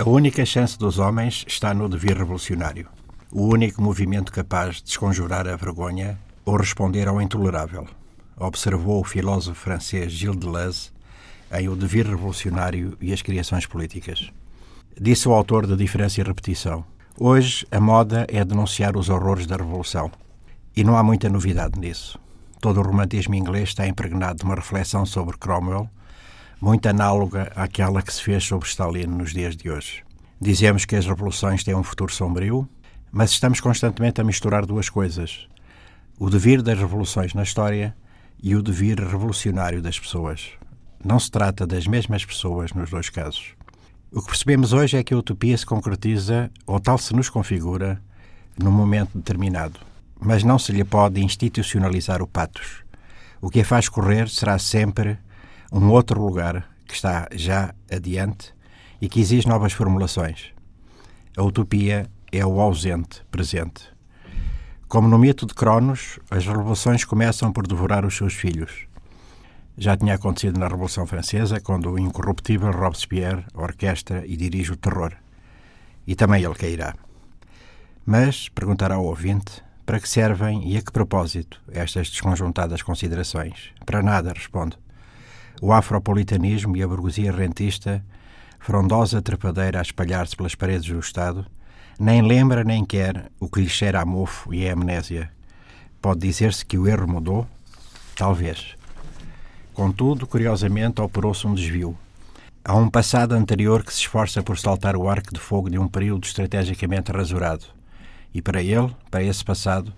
A única chance dos homens está no devir revolucionário. O único movimento capaz de desconjurar a vergonha ou responder ao intolerável, observou o filósofo francês Gilles Deleuze em O Devir Revolucionário e as Criações Políticas. Disse o autor de Diferença e Repetição: Hoje a moda é denunciar os horrores da Revolução. E não há muita novidade nisso. Todo o romantismo inglês está impregnado de uma reflexão sobre Cromwell, muito análoga àquela que se fez sobre Stalin nos dias de hoje. Dizemos que as revoluções têm um futuro sombrio, mas estamos constantemente a misturar duas coisas: o devir das revoluções na história e o devir revolucionário das pessoas. Não se trata das mesmas pessoas nos dois casos. O que percebemos hoje é que a utopia se concretiza, ou tal se nos configura, num momento determinado. Mas não se lhe pode institucionalizar o patos. O que a faz correr será sempre um outro lugar que está já adiante e que exige novas formulações. A utopia é o ausente presente. Como no mito de Cronos, as revoluções começam por devorar os seus filhos. Já tinha acontecido na Revolução Francesa, quando o incorruptível Robespierre orquestra e dirige o terror. E também ele cairá. Mas, perguntará ao ouvinte, para que servem e a que propósito estas desconjuntadas considerações? Para nada, responde. O afropolitanismo e a burguesia rentista, frondosa trepadeira a espalhar-se pelas paredes do Estado, nem lembra nem quer o que lhe cheira a mofo e a amnésia. Pode dizer-se que o erro mudou? Talvez. Contudo, curiosamente, operou-se um desvio. Há um passado anterior que se esforça por saltar o arco de fogo de um período estrategicamente rasurado. E para ele, para esse passado,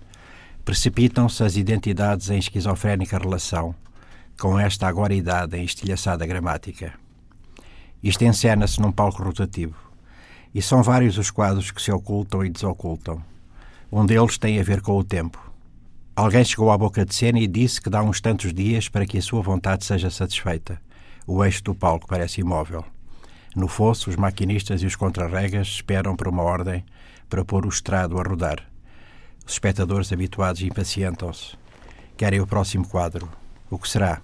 precipitam-se as identidades em esquizofrénica relação com esta agora idade em estilhaçada gramática. Isto encena-se num palco rotativo. E são vários os quadros que se ocultam e desocultam. Um deles tem a ver com o tempo. Alguém chegou à boca de cena e disse que dá uns tantos dias para que a sua vontade seja satisfeita. O eixo do palco parece imóvel. No fosso, os maquinistas e os contrarregas esperam por uma ordem para pôr o estrado a rodar. Os espectadores habituados impacientam-se. Querem o próximo quadro. O que será?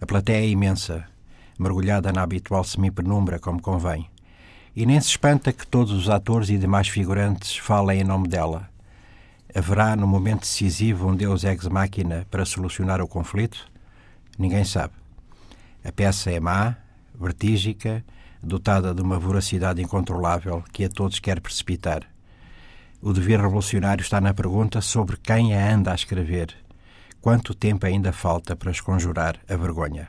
A plateia é imensa, mergulhada na habitual semipenumbra, como convém. E nem se espanta que todos os atores e demais figurantes falem em nome dela Haverá, no momento decisivo, um Deus ex machina para solucionar o conflito? Ninguém sabe. A peça é má, vertígica, dotada de uma voracidade incontrolável que a todos quer precipitar. O dever revolucionário está na pergunta sobre quem a anda a escrever quanto tempo ainda falta para esconjurar a vergonha.